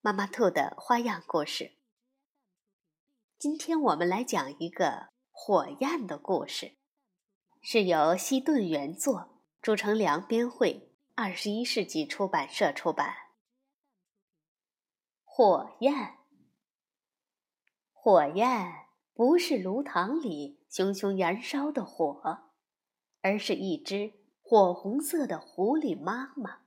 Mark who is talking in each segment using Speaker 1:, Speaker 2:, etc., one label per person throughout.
Speaker 1: 妈妈兔的花样故事。今天我们来讲一个火焰的故事，是由西顿原作，朱成良编绘，二十一世纪出版社出版。火焰，火焰不是炉膛里熊熊燃烧的火，而是一只火红色的狐狸妈妈。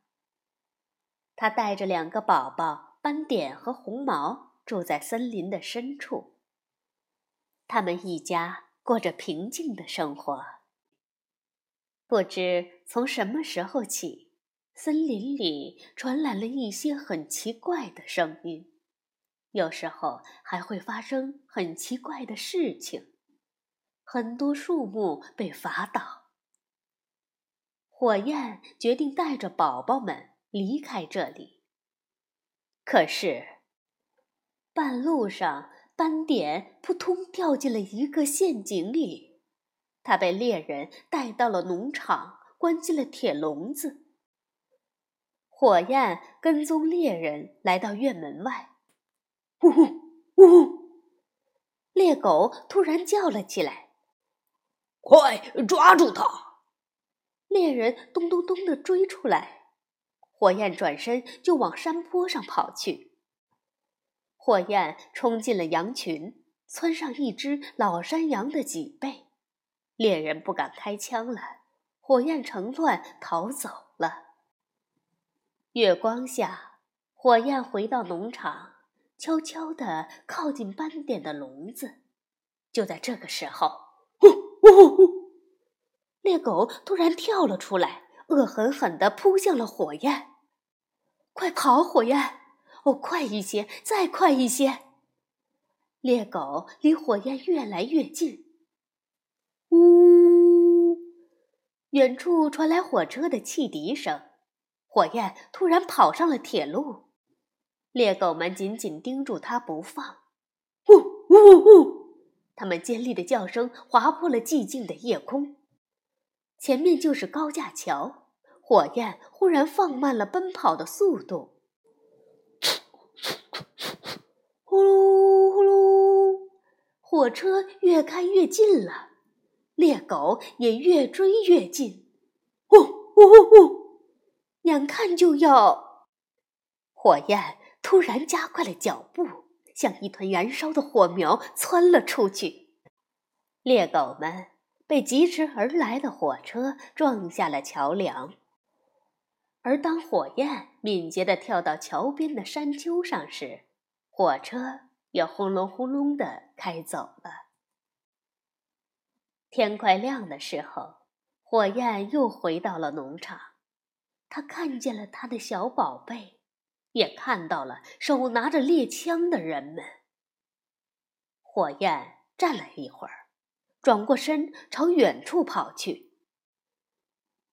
Speaker 1: 他带着两个宝宝斑点和红毛，住在森林的深处。他们一家过着平静的生活。不知从什么时候起，森林里传来了一些很奇怪的声音，有时候还会发生很奇怪的事情。很多树木被伐倒。火焰决定带着宝宝们。离开这里。可是，半路上，斑点扑通掉进了一个陷阱里，他被猎人带到了农场，关进了铁笼子。火焰跟踪猎人来到院门外，呜呼呜呼！猎狗突然叫了起来：“
Speaker 2: 快抓住他！”
Speaker 1: 猎人咚咚咚的追出来。火焰转身就往山坡上跑去。火焰冲进了羊群，窜上一只老山羊的脊背，猎人不敢开枪了。火焰乘乱逃走了。月光下，火焰回到农场，悄悄地靠近斑点的笼子。就在这个时候，呼呼呼！猎狗突然跳了出来，恶狠狠地扑向了火焰。快跑，火焰！哦，快一些，再快一些！猎狗离火焰越来越近。呜！远处传来火车的汽笛声。火焰突然跑上了铁路，猎狗们紧紧盯住它不放。呜呜呜！它们尖利的叫声划破了寂静的夜空。前面就是高架桥。火焰忽然放慢了奔跑的速度，呼噜呼噜，火车越开越近了，猎狗也越追越近，呜呜呜呜，眼看就要……火焰突然加快了脚步，像一团燃烧的火苗窜了出去。猎狗们被疾驰而来的火车撞下了桥梁。而当火焰敏捷地跳到桥边的山丘上时，火车也轰隆轰隆地开走了。天快亮的时候，火焰又回到了农场。他看见了他的小宝贝，也看到了手拿着猎枪的人们。火焰站了一会儿，转过身朝远处跑去。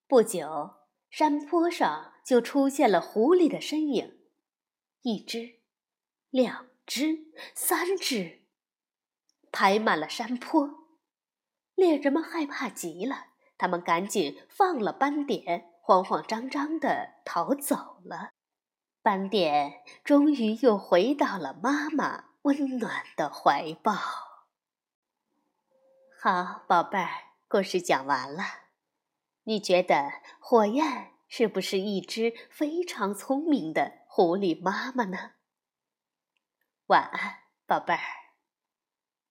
Speaker 1: 不久。山坡上就出现了狐狸的身影，一只、两只、三只，排满了山坡。猎人们害怕极了，他们赶紧放了斑点，慌慌张张地逃走了。斑点终于又回到了妈妈温暖的怀抱。好，宝贝儿，故事讲完了。你觉得火焰是不是一只非常聪明的狐狸妈妈呢？晚安，宝贝儿。